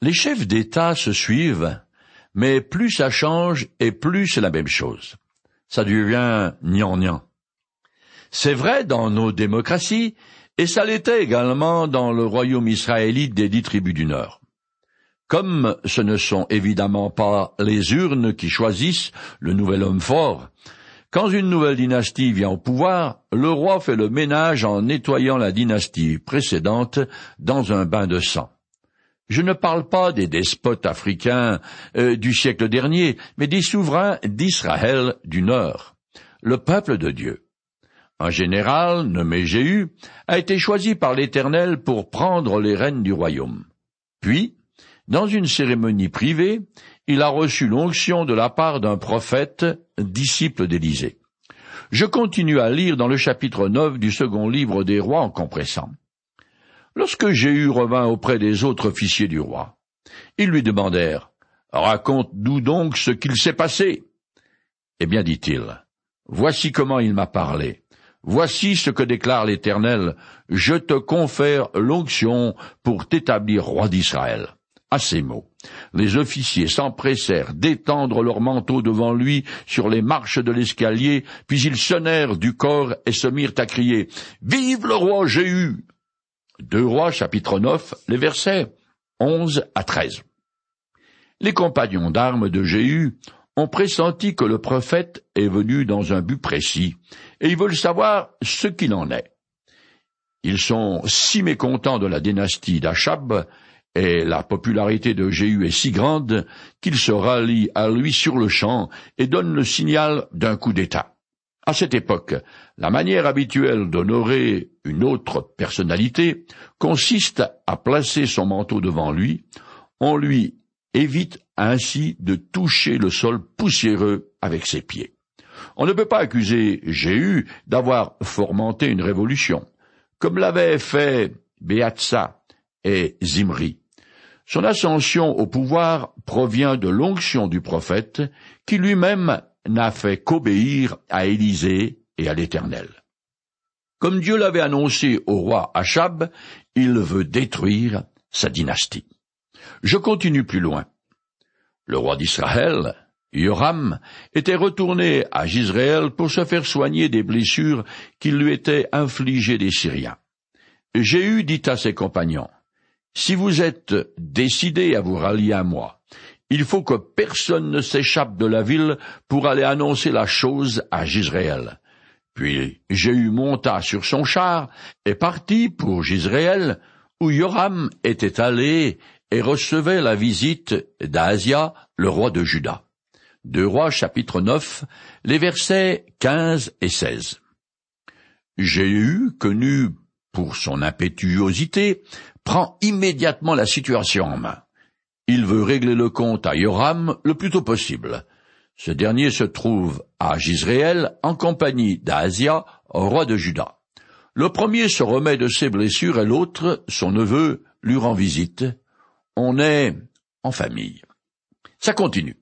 Les chefs d'État se suivent, mais plus ça change et plus c'est la même chose. Ça devient gnangnan. C'est vrai dans nos démocraties, et ça l'était également dans le royaume israélite des dix tribus du Nord. Comme ce ne sont évidemment pas les urnes qui choisissent le nouvel homme fort, quand une nouvelle dynastie vient au pouvoir, le roi fait le ménage en nettoyant la dynastie précédente dans un bain de sang. Je ne parle pas des despotes africains euh, du siècle dernier, mais des souverains d'Israël du Nord, le peuple de Dieu. Un général nommé Jéhu a été choisi par l'Éternel pour prendre les rênes du royaume. Puis, dans une cérémonie privée, il a reçu l'onction de la part d'un prophète, disciple d'Élisée. Je continue à lire dans le chapitre 9 du second livre des rois en compressant. Lorsque Jéhu revint auprès des autres officiers du roi, ils lui demandèrent Raconte-nous donc ce qu'il s'est passé? Eh bien, dit-il, voici comment il m'a parlé. Voici ce que déclare l'Éternel, je te confère l'onction pour t'établir roi d'Israël. À ces mots, les officiers s'empressèrent d'étendre leurs manteaux devant lui sur les marches de l'escalier, puis ils sonnèrent du corps et se mirent à crier Vive le roi Jéhu Deux rois chapitre 9, les versets 11 à 13. Les compagnons d'armes de Jéhu ont pressenti que le prophète est venu dans un but précis, et ils veulent savoir ce qu'il en est. Ils sont si mécontents de la dynastie d'Achab et la popularité de Jéhu est si grande qu'il se rallie à lui sur le champ et donne le signal d'un coup d'État. À cette époque, la manière habituelle d'honorer une autre personnalité consiste à placer son manteau devant lui, on lui évite ainsi de toucher le sol poussiéreux avec ses pieds. On ne peut pas accuser Jéhu d'avoir fomenté une révolution, comme l'avaient fait Beatsa et Zimri. Son ascension au pouvoir provient de l'onction du prophète, qui lui-même n'a fait qu'obéir à Élisée et à l'Éternel. Comme Dieu l'avait annoncé au roi Achab, il veut détruire sa dynastie. Je continue plus loin. Le roi d'Israël, Yoram, était retourné à Gisraël pour se faire soigner des blessures qui lui étaient infligées des Syriens. Jéhu dit à ses compagnons, si vous êtes décidés à vous rallier à moi, il faut que personne ne s'échappe de la ville pour aller annoncer la chose à Gisraël. Puis Jéhu monta sur son char et partit pour Gisraël, où Yoram était allé et recevait la visite d'Asia, le roi de Juda. Deux rois chapitre 9, les versets 15 et 16. Jéhu, connu pour son impétuosité, prend immédiatement la situation en main. Il veut régler le compte à Yoram le plus tôt possible. Ce dernier se trouve à Gisraël en compagnie d'Asia, roi de Juda. Le premier se remet de ses blessures et l'autre, son neveu, lui rend visite. On est en famille. Ça continue.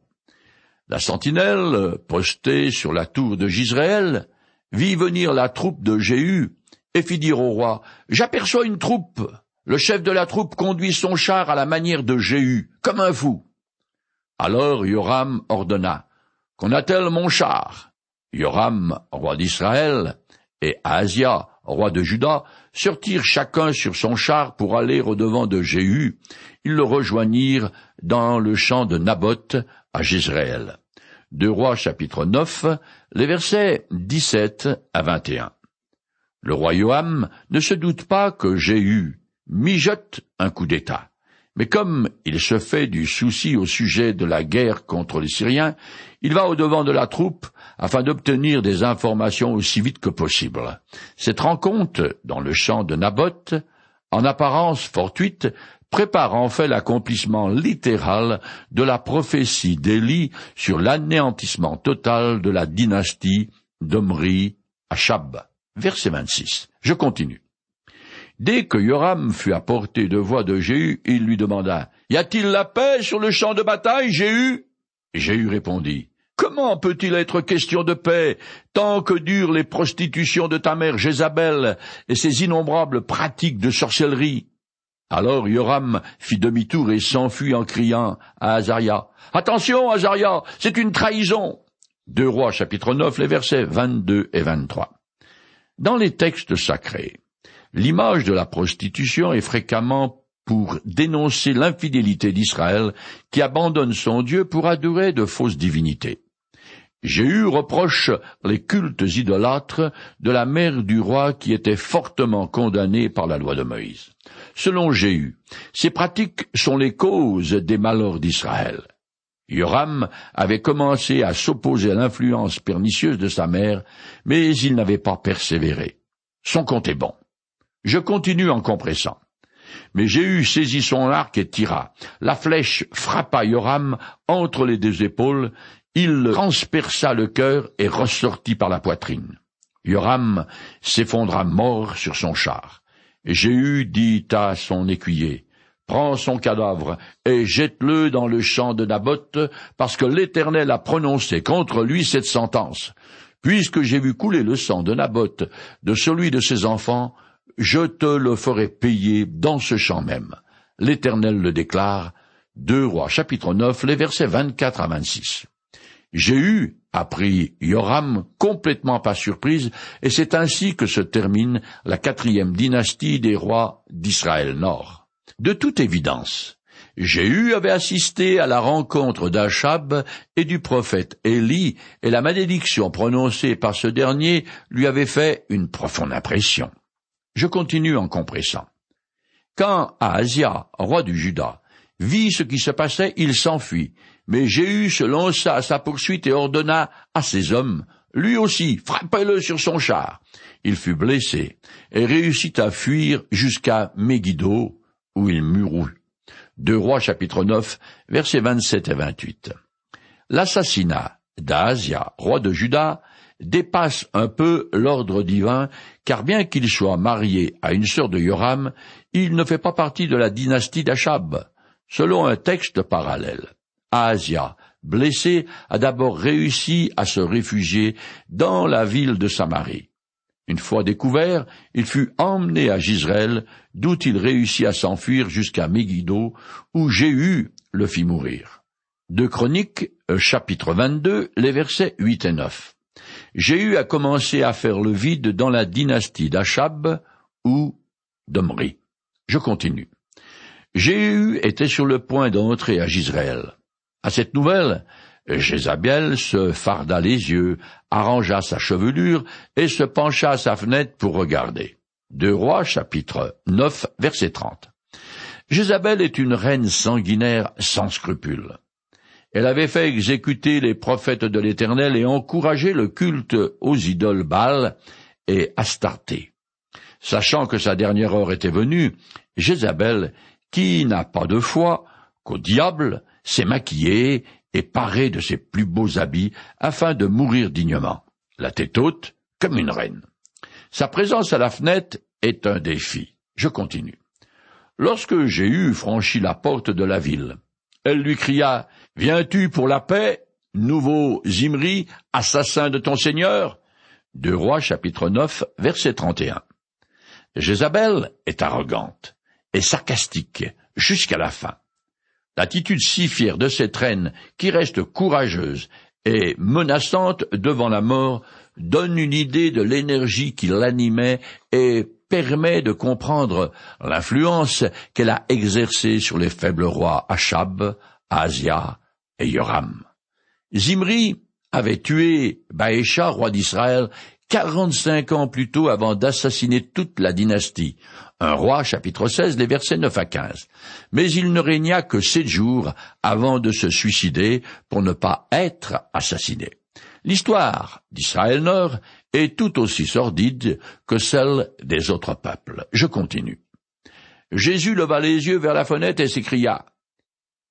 La sentinelle, postée sur la tour de Gisraël, vit venir la troupe de Jéhu et fit dire au roi, J'aperçois une troupe. Le chef de la troupe conduit son char à la manière de Jéhu, comme un fou. Alors Yoram ordonna, Qu'on attelle mon char. Yoram, roi d'Israël, et Asia, roi de Juda, sortirent chacun sur son char pour aller au-devant de Jéhu. Ils le rejoignirent dans le champ de Naboth à Jezreel. Deux rois chapitre 9, les versets 17 à 21. Le roi Joam ne se doute pas que Jéhu, mijote un coup d'État. Mais comme il se fait du souci au sujet de la guerre contre les Syriens, il va au-devant de la troupe afin d'obtenir des informations aussi vite que possible. Cette rencontre dans le champ de Naboth, en apparence fortuite, prépare en fait l'accomplissement littéral de la prophétie d'Élie sur l'anéantissement total de la dynastie d'Omri à Shab. Verset 26. Je continue. Dès que Yoram fut à portée de voix de Jéhu, il lui demanda Y a-t-il la paix sur le champ de bataille, Jéhu? Jéhu répondit Comment peut-il être question de paix tant que durent les prostitutions de ta mère Jézabel et ses innombrables pratiques de sorcellerie? Alors Yoram fit demi-tour et s'enfuit en criant à Azaria. Attention, Azaria, c'est une trahison. Deux Rois chapitre 9, les versets 22 et 23. Dans les textes sacrés, l'image de la prostitution est fréquemment pour dénoncer l'infidélité d'Israël qui abandonne son Dieu pour adorer de fausses divinités. Jéhu reproche les cultes idolâtres de la mère du roi qui était fortement condamnée par la loi de Moïse. Selon Jéhu, ces pratiques sont les causes des malheurs d'Israël. Yoram avait commencé à s'opposer à l'influence pernicieuse de sa mère, mais il n'avait pas persévéré. Son compte est bon. Je continue en compressant. Mais Jéhu saisit son arc et tira. La flèche frappa Yoram entre les deux épaules, il transperça le cœur et ressortit par la poitrine. Yoram s'effondra mort sur son char. Jéhu dit à son écuyer, Prends son cadavre et jette-le dans le champ de Naboth, parce que l'Éternel a prononcé contre lui cette sentence. Puisque j'ai vu couler le sang de Naboth, de celui de ses enfants, je te le ferai payer dans ce champ même. L'Éternel le déclare. Deux Rois chapitre 9, les versets 24 à 26. Jéhu a pris Yoram complètement par surprise, et c'est ainsi que se termine la quatrième dynastie des rois d'Israël Nord. De toute évidence, Jéhu avait assisté à la rencontre d'Achab et du prophète Élie, et la malédiction prononcée par ce dernier lui avait fait une profonde impression. Je continue en compressant. Quand Ahazia, roi du Juda, vit ce qui se passait, il s'enfuit, mais Jéhu se lança à sa poursuite et ordonna à ses hommes, lui aussi, frappez-le sur son char. Il fut blessé et réussit à fuir jusqu'à Megiddo, où il mourut. Deux Rois chapitre 9, versets 27 et 28. L'assassinat d'Asia, roi de Juda, dépasse un peu l'ordre divin, car bien qu'il soit marié à une sœur de Yoram, il ne fait pas partie de la dynastie d'Achab, selon un texte parallèle. Asia, blessé, a d'abord réussi à se réfugier dans la ville de Samarie. Une fois découvert, il fut emmené à Gisraël, d'où il réussit à s'enfuir jusqu'à Megiddo, où Jéhu le fit mourir. De Chroniques, chapitre 22, les versets 8 et 9. Jéhu a commencé à faire le vide dans la dynastie d'Achab ou d'Omri. Je continue. Jéhu était sur le point d'entrer à Gisraël. À cette nouvelle, Jézabel se farda les yeux, arrangea sa chevelure et se pencha à sa fenêtre pour regarder. Deux Rois, chapitre 9, verset 30. Jézabel est une reine sanguinaire sans scrupules. Elle avait fait exécuter les prophètes de l'Éternel et encouragé le culte aux idoles Baal et Astarté. Sachant que sa dernière heure était venue, Jézabel, qui n'a pas de foi, qu'au diable, s'est maquillé et paré de ses plus beaux habits afin de mourir dignement, la tête haute comme une reine. Sa présence à la fenêtre est un défi. Je continue. Lorsque j'ai eu franchi la porte de la ville, elle lui cria Viens-tu pour la paix, nouveau Zimri, assassin de ton Seigneur? Deux Rois chapitre 9 verset 31. Jézabel est arrogante et sarcastique jusqu'à la fin. L'attitude si fière de cette reine, qui reste courageuse et menaçante devant la mort, donne une idée de l'énergie qui l'animait et permet de comprendre l'influence qu'elle a exercée sur les faibles rois Achab, Asia Zimri avait tué Baécha, roi d'Israël, quarante-cinq ans plus tôt avant d'assassiner toute la dynastie. Un roi, chapitre 16, les versets 9 à 15. Mais il ne régna que sept jours avant de se suicider pour ne pas être assassiné. L'histoire d'Israël Nord est tout aussi sordide que celle des autres peuples. Je continue. Jésus leva les yeux vers la fenêtre et s'écria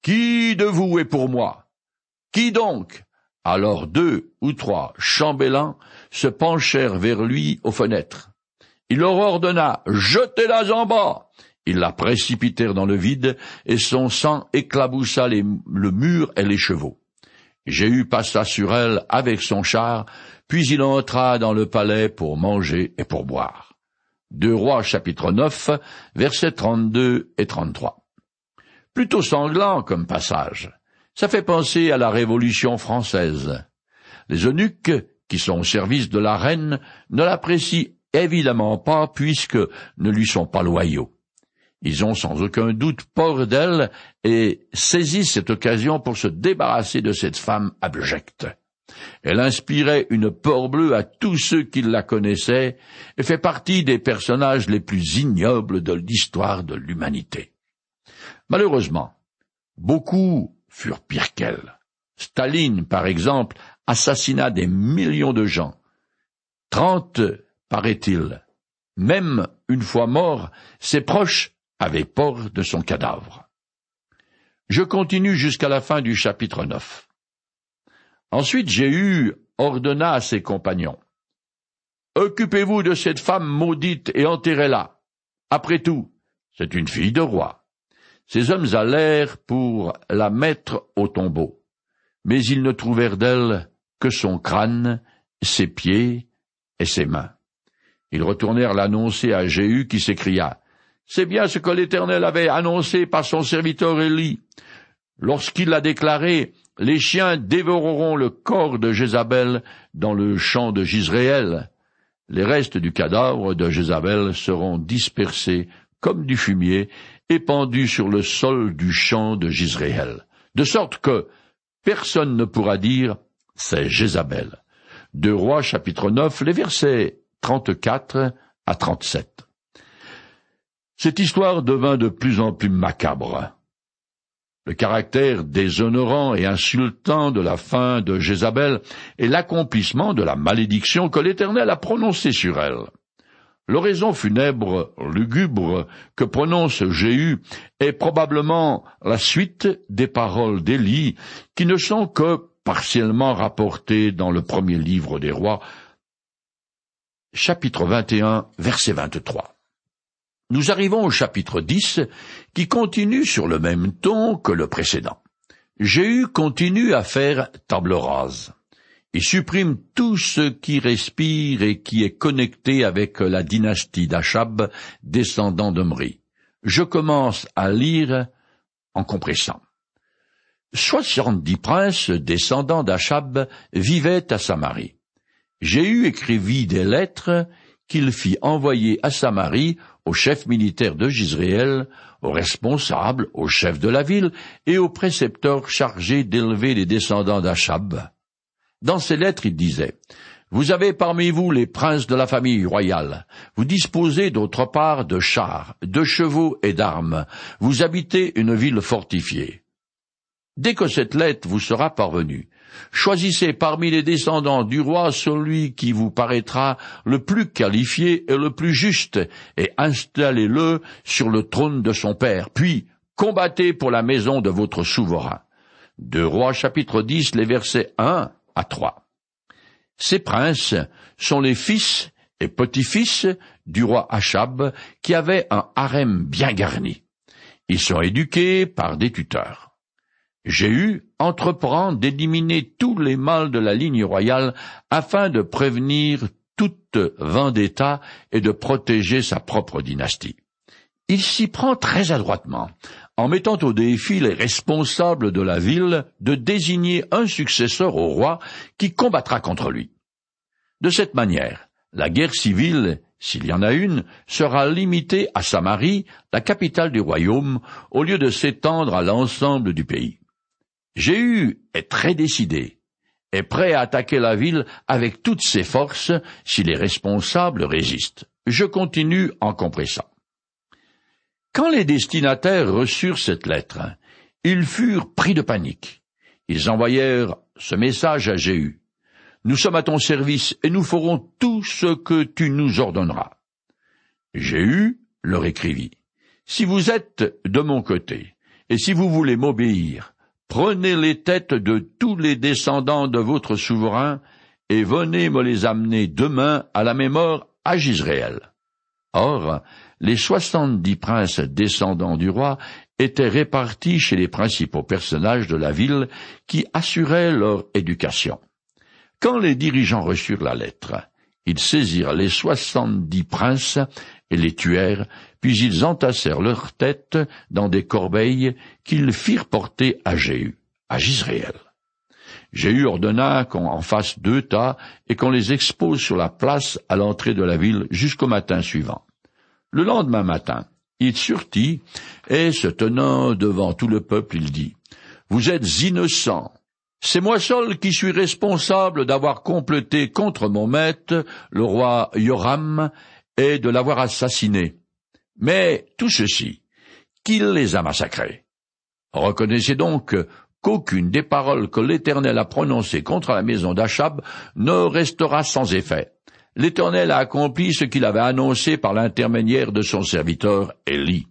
Qui de vous est pour moi? Qui donc? Alors deux ou trois chambellans se penchèrent vers lui aux fenêtres. Il leur ordonna Jetez-la en bas. Ils la précipitèrent dans le vide, et son sang éclaboussa le mur et les chevaux. Jéhu passa sur elle avec son char, puis il entra dans le palais pour manger et pour boire. Deux Rois chapitre 9, versets 32 et 33. Plutôt sanglant comme passage. Ça fait penser à la Révolution française. Les eunuques, qui sont au service de la reine, ne l'apprécient évidemment pas puisque ne lui sont pas loyaux. Ils ont sans aucun doute peur d'elle et saisissent cette occasion pour se débarrasser de cette femme abjecte. Elle inspirait une peur bleue à tous ceux qui la connaissaient et fait partie des personnages les plus ignobles de l'histoire de l'humanité. Malheureusement, beaucoup furent pires qu'elle. Staline, par exemple, assassina des millions de gens. Trente, paraît-il. Même une fois mort, ses proches avaient peur de son cadavre. Je continue jusqu'à la fin du chapitre 9. Ensuite Jéhu ordonna à ses compagnons. Occupez-vous de cette femme maudite et enterrez-la. Après tout, c'est une fille de roi. Ces hommes allèrent pour la mettre au tombeau, mais ils ne trouvèrent d'elle que son crâne, ses pieds et ses mains. Ils retournèrent l'annoncer à Jéhu qui s'écria C'est bien ce que l'Éternel avait annoncé par son serviteur Élie. Lorsqu'il l'a déclaré, les chiens dévoreront le corps de Jézabel dans le champ de Gisréel. Les restes du cadavre de Jézabel seront dispersés comme du fumier, épandus sur le sol du champ de Gisréel, de sorte que personne ne pourra dire c'est Jézabel. Deux Rois chapitre 9, les versets 34 à 37. Cette histoire devint de plus en plus macabre. Le caractère déshonorant et insultant de la fin de Jézabel est l'accomplissement de la malédiction que l'Éternel a prononcée sur elle. L'oraison funèbre, lugubre, que prononce Jéhu est probablement la suite des paroles d'Élie, qui ne sont que partiellement rapportées dans le premier livre des rois, chapitre 21, verset 23. Nous arrivons au chapitre 10 qui continue sur le même ton que le précédent. Jéhu continue à faire table rase. Il supprime tout ce qui respire et qui est connecté avec la dynastie d'Achab, descendant d'Omri. Je commence à lire en compressant. Soixante-dix princes descendants d'Achab vivaient à Samarie. Jéhu écrivit des lettres qu'il fit envoyer à Samarie au chef militaire de Gisréel, aux responsables, au chef de la ville et au précepteur chargé d'élever les descendants d'Achab. Dans ces lettres, il disait Vous avez parmi vous les princes de la famille royale. Vous disposez d'autre part de chars, de chevaux et d'armes. Vous habitez une ville fortifiée. Dès que cette lettre vous sera parvenue, Choisissez parmi les descendants du roi celui qui vous paraîtra le plus qualifié et le plus juste, et installez-le sur le trône de son père, puis combattez pour la maison de votre souverain. De Rois chapitre 10, les versets 1 à 3. Ces princes sont les fils et petits-fils du roi Achab, qui avait un harem bien garni. Ils sont éduqués par des tuteurs. Jéhu entreprend d'éliminer tous les mâles de la ligne royale afin de prévenir toute vendetta et de protéger sa propre dynastie. Il s'y prend très adroitement, en mettant au défi les responsables de la ville de désigner un successeur au roi qui combattra contre lui. De cette manière, la guerre civile, s'il y en a une, sera limitée à Samarie, la capitale du royaume, au lieu de s'étendre à l'ensemble du pays. Jéhu est très décidé, est prêt à attaquer la ville avec toutes ses forces si les responsables résistent. Je continue en compressant. Quand les destinataires reçurent cette lettre, ils furent pris de panique. Ils envoyèrent ce message à Jéhu. Nous sommes à ton service et nous ferons tout ce que tu nous ordonneras. Jéhu leur écrivit. Si vous êtes de mon côté, et si vous voulez m'obéir, Prenez les têtes de tous les descendants de votre souverain, et venez me les amener demain à la mémoire à Gisréel. Or, les soixante-dix princes descendants du roi étaient répartis chez les principaux personnages de la ville qui assuraient leur éducation. Quand les dirigeants reçurent la lettre, Ils saisirent les soixante-dix princes et les tuèrent, puis ils entassèrent leurs têtes dans des corbeilles qu'ils firent porter à Jéhu, à Gisraël. Jéhu ordonna qu'on en fasse deux tas et qu'on les expose sur la place à l'entrée de la ville jusqu'au matin suivant. Le lendemain matin, il surtit et se tenant devant tout le peuple, il dit, Vous êtes innocents. C'est moi seul qui suis responsable d'avoir complété contre mon maître, le roi Yoram, et de l'avoir assassiné. Mais tout ceci, qui les a massacrés Reconnaissez donc qu'aucune des paroles que l'Éternel a prononcées contre la maison d'Achab ne restera sans effet. L'Éternel a accompli ce qu'il avait annoncé par l'intermédiaire de son serviteur Élie.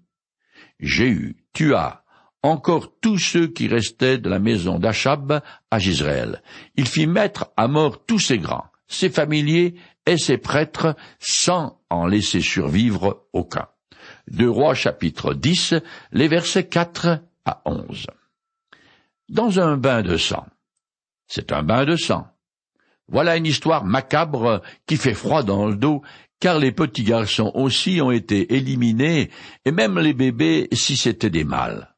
Jéhu tua encore tous ceux qui restaient de la maison d'Achab à Gisraël. Il fit mettre à mort tous ses grands, ses familiers et ses prêtres sans en laisser survivre aucun. Deux Rois chapitre 10, les versets 4 à 11. Dans un bain de sang. C'est un bain de sang. Voilà une histoire macabre qui fait froid dans le dos, car les petits garçons aussi ont été éliminés, et même les bébés si c'étaient des mâles.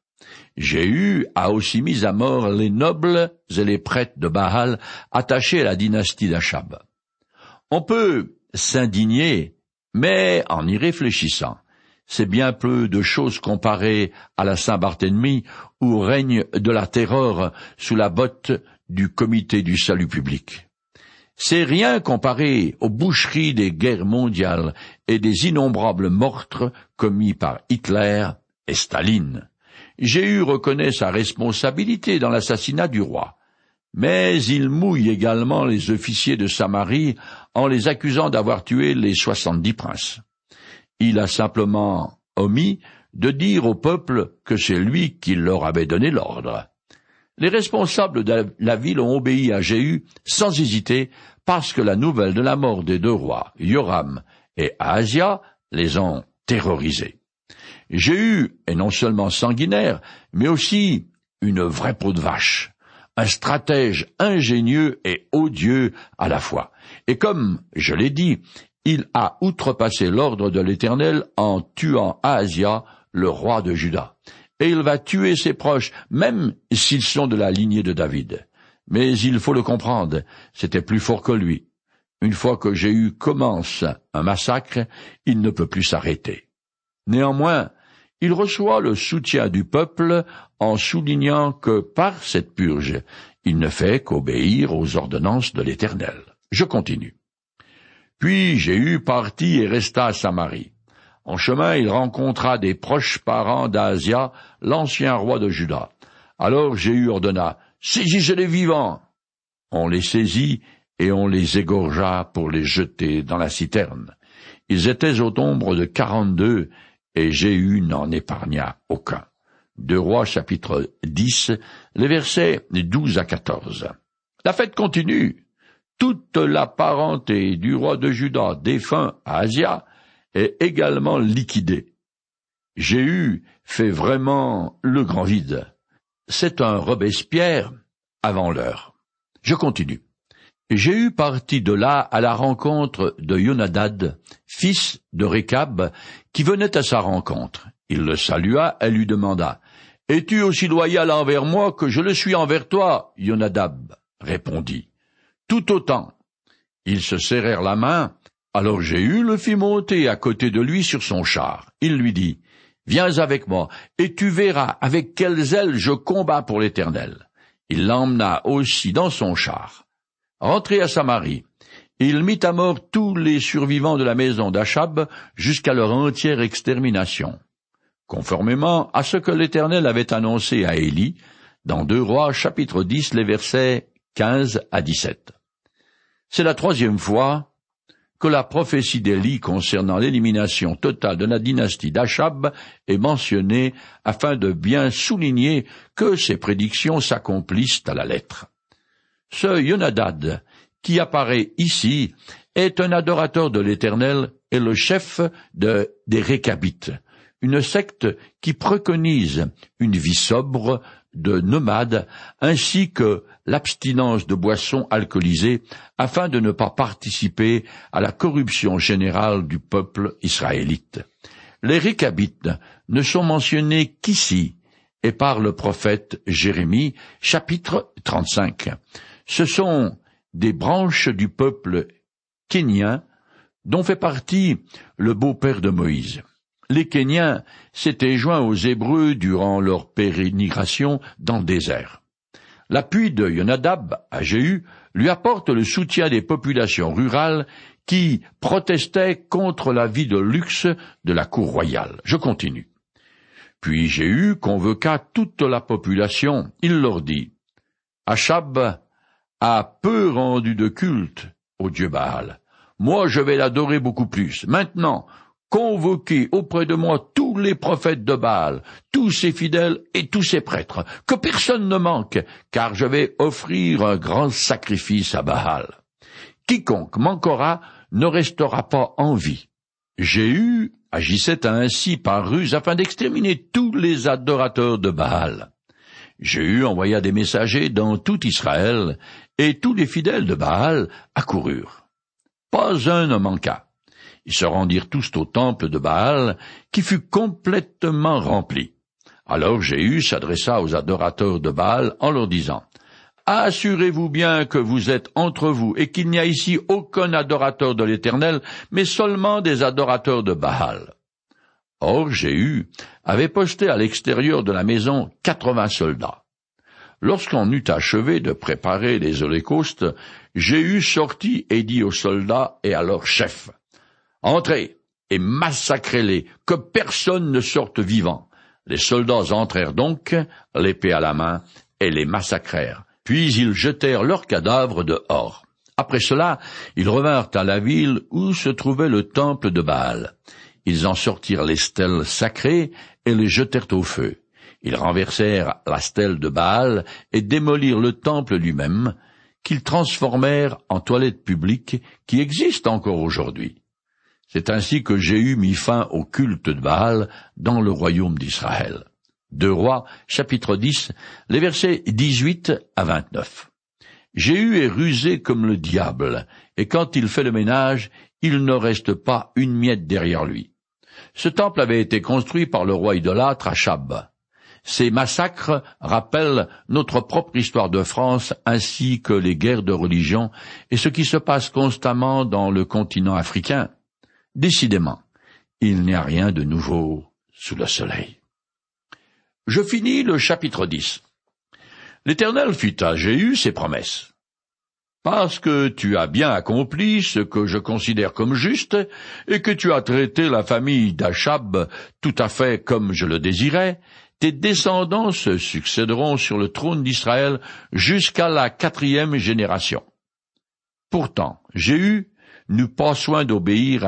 Jéhu a aussi mis à mort les nobles et les prêtres de Baal attachés à la dynastie d'Achab. On peut s'indigner, mais en y réfléchissant, c'est bien peu de choses comparées à la Saint-Barthélemy où règne de la terreur sous la botte du comité du salut public. C'est rien comparé aux boucheries des guerres mondiales et des innombrables meurtres commis par Hitler et Staline. Jéhu reconnaît sa responsabilité dans l'assassinat du roi, mais il mouille également les officiers de Samarie en les accusant d'avoir tué les soixante-dix princes. Il a simplement omis de dire au peuple que c'est lui qui leur avait donné l'ordre. Les responsables de la ville ont obéi à Jéhu sans hésiter parce que la nouvelle de la mort des deux rois, Yoram et Ahazia, les ont terrorisés. Jéhu est non seulement sanguinaire, mais aussi une vraie peau de vache, un stratège ingénieux et odieux à la fois. Et comme je l'ai dit, il a outrepassé l'ordre de l'Éternel en tuant Ahazia, le roi de Juda et il va tuer ses proches, même s'ils sont de la lignée de David. Mais il faut le comprendre, c'était plus fort que lui. Une fois que Jéhu commence un massacre, il ne peut plus s'arrêter. Néanmoins, il reçoit le soutien du peuple en soulignant que par cette purge, il ne fait qu'obéir aux ordonnances de l'Éternel. Je continue. Puis Jéhu partit et resta à Samarie. En chemin, il rencontra des proches parents d'Asia, l'ancien roi de Juda. Alors Jéhu ordonna, Saisissez les vivants. On les saisit et on les égorgea pour les jeter dans la citerne. Ils étaient au nombre de quarante-deux, et Jéhu n'en épargna aucun. Deux Rois chapitre 10, les versets 12 à 14. La fête continue. Toute la parenté du roi de Juda défunt à Asia est également liquidé. Jéhu fait vraiment le grand vide. C'est un Robespierre avant l'heure. Je continue. Jéhu partit de là à la rencontre de Yonadad, fils de Récab, qui venait à sa rencontre. Il le salua et lui demanda, Es-tu aussi loyal envers moi que je le suis envers toi, Yonadab? répondit. Tout autant. Ils se serrèrent la main, alors Jéhu le fit monter à côté de lui sur son char. Il lui dit, Viens avec moi, et tu verras avec quelles ailes je combats pour l'Éternel. Il l'emmena aussi dans son char. Rentré à Samarie, il mit à mort tous les survivants de la maison d'Achab jusqu'à leur entière extermination, conformément à ce que l'Éternel avait annoncé à Élie dans deux Rois chapitre 10 les versets 15 à 17. C'est la troisième fois que la prophétie d'Élie concernant l'élimination totale de la dynastie d'Achab est mentionnée afin de bien souligner que ces prédictions s'accomplissent à la lettre. Ce Yonadad, qui apparaît ici, est un adorateur de l'Éternel et le chef de, des Récabites, une secte qui préconise une vie sobre de nomades ainsi que l'abstinence de boissons alcoolisées afin de ne pas participer à la corruption générale du peuple israélite. Les Récabites ne sont mentionnés qu'ici et par le prophète Jérémie, chapitre 35. Ce sont des branches du peuple kénien dont fait partie le beau-père de Moïse. Les Kéniens s'étaient joints aux Hébreux durant leur pérégrination dans le désert. L'appui de Yonadab à Jéhu lui apporte le soutien des populations rurales qui protestaient contre la vie de luxe de la cour royale. Je continue. Puis Jéhu convoqua toute la population. Il leur dit, Achab a peu rendu de culte au dieu Baal. Moi, je vais l'adorer beaucoup plus. Maintenant, convoquez auprès de moi tous les prophètes de Baal, tous ses fidèles et tous ses prêtres, que personne ne manque, car je vais offrir un grand sacrifice à Baal. Quiconque manquera ne restera pas en vie. Jéhu agissait ainsi par ruse afin d'exterminer tous les adorateurs de Baal. Jéhu envoya des messagers dans tout Israël, et tous les fidèles de Baal accoururent. Pas un ne manqua. Ils se rendirent tous au temple de Baal, qui fut complètement rempli. Alors Jéhu s'adressa aux adorateurs de Baal en leur disant, Assurez-vous bien que vous êtes entre vous et qu'il n'y a ici aucun adorateur de l'Éternel, mais seulement des adorateurs de Baal. Or Jéhu avait posté à l'extérieur de la maison quatre-vingts soldats. Lorsqu'on eut achevé de préparer les holocaustes, Jéhu sortit et dit aux soldats et à leurs chefs, Entrez et massacrez-les, que personne ne sorte vivant. Les soldats entrèrent donc, l'épée à la main, et les massacrèrent. Puis ils jetèrent leurs cadavres dehors. Après cela, ils revinrent à la ville où se trouvait le temple de Baal. Ils en sortirent les stèles sacrées et les jetèrent au feu. Ils renversèrent la stèle de Baal et démolirent le temple lui-même, qu'ils transformèrent en toilette publique qui existe encore aujourd'hui. C'est ainsi que Jéhu mis fin au culte de Baal dans le royaume d'Israël. Deux Rois, chapitre 10, les versets 18 à 29. Jéhu est rusé comme le diable, et quand il fait le ménage, il ne reste pas une miette derrière lui. Ce temple avait été construit par le roi idolâtre Achab. Ces massacres rappellent notre propre histoire de France ainsi que les guerres de religion et ce qui se passe constamment dans le continent africain. Décidément, il n'y a rien de nouveau sous le soleil. Je finis le chapitre 10. L'Éternel fit à Jéhu ses promesses. Parce que tu as bien accompli ce que je considère comme juste, et que tu as traité la famille d'Achab tout à fait comme je le désirais, tes descendants se succéderont sur le trône d'Israël jusqu'à la quatrième génération. Pourtant, Jéhu n'eut pas soin d'obéir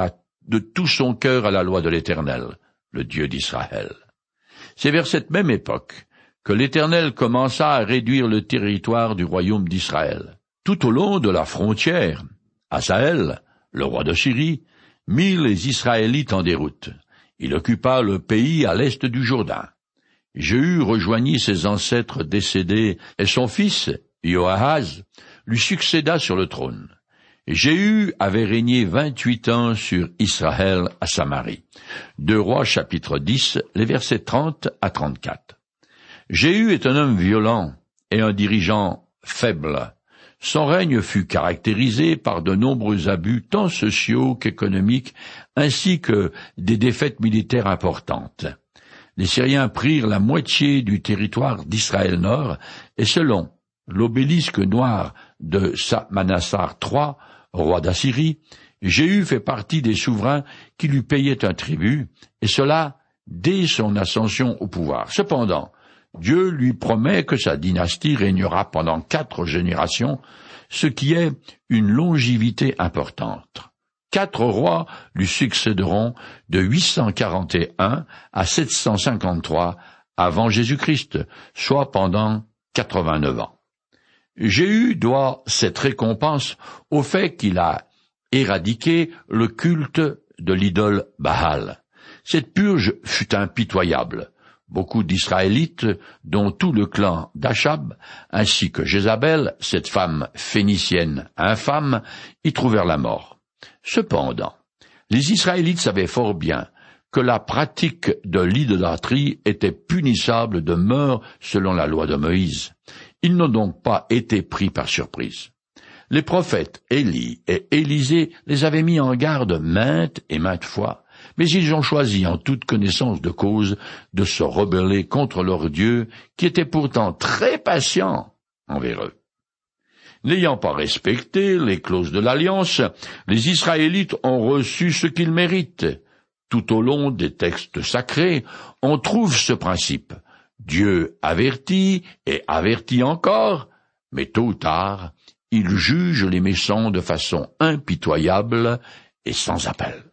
de tout son cœur à la loi de l'Éternel, le Dieu d'Israël. C'est vers cette même époque que l'Éternel commença à réduire le territoire du royaume d'Israël. Tout au long de la frontière, Asaël, le roi de Syrie, mit les Israélites en déroute. Il occupa le pays à l'est du Jourdain. Jéhu rejoignit ses ancêtres décédés, et son fils, Joahaz, lui succéda sur le trône. Jéhu avait régné vingt-huit ans sur Israël à Samarie. Deux Rois chapitre 10, les versets 30 à 34. Jéhu est un homme violent et un dirigeant faible. Son règne fut caractérisé par de nombreux abus tant sociaux qu'économiques, ainsi que des défaites militaires importantes les Syriens prirent la moitié du territoire d'Israël Nord, et selon l'obélisque noir de Manassar III, roi d'Assyrie, Jéhu fait partie des souverains qui lui payaient un tribut, et cela dès son ascension au pouvoir. Cependant, Dieu lui promet que sa dynastie régnera pendant quatre générations, ce qui est une longévité importante. Quatre rois lui succéderont de 841 à 753 avant Jésus-Christ, soit pendant 89 ans. Jéhu doit cette récompense au fait qu'il a éradiqué le culte de l'idole Baal. Cette purge fut impitoyable. Beaucoup d'Israélites, dont tout le clan d'Achab, ainsi que Jézabel, cette femme phénicienne infâme, y trouvèrent la mort. Cependant, les Israélites savaient fort bien que la pratique de l'idolâtrie était punissable de mort selon la loi de Moïse. Ils n'ont donc pas été pris par surprise. Les prophètes Élie et Élisée les avaient mis en garde maintes et maintes fois, mais ils ont choisi en toute connaissance de cause de se rebeller contre leur Dieu, qui était pourtant très patient envers eux. N'ayant pas respecté les clauses de l'alliance, les Israélites ont reçu ce qu'ils méritent. Tout au long des textes sacrés, on trouve ce principe. Dieu avertit et avertit encore, mais tôt ou tard, il juge les méchants de façon impitoyable et sans appel.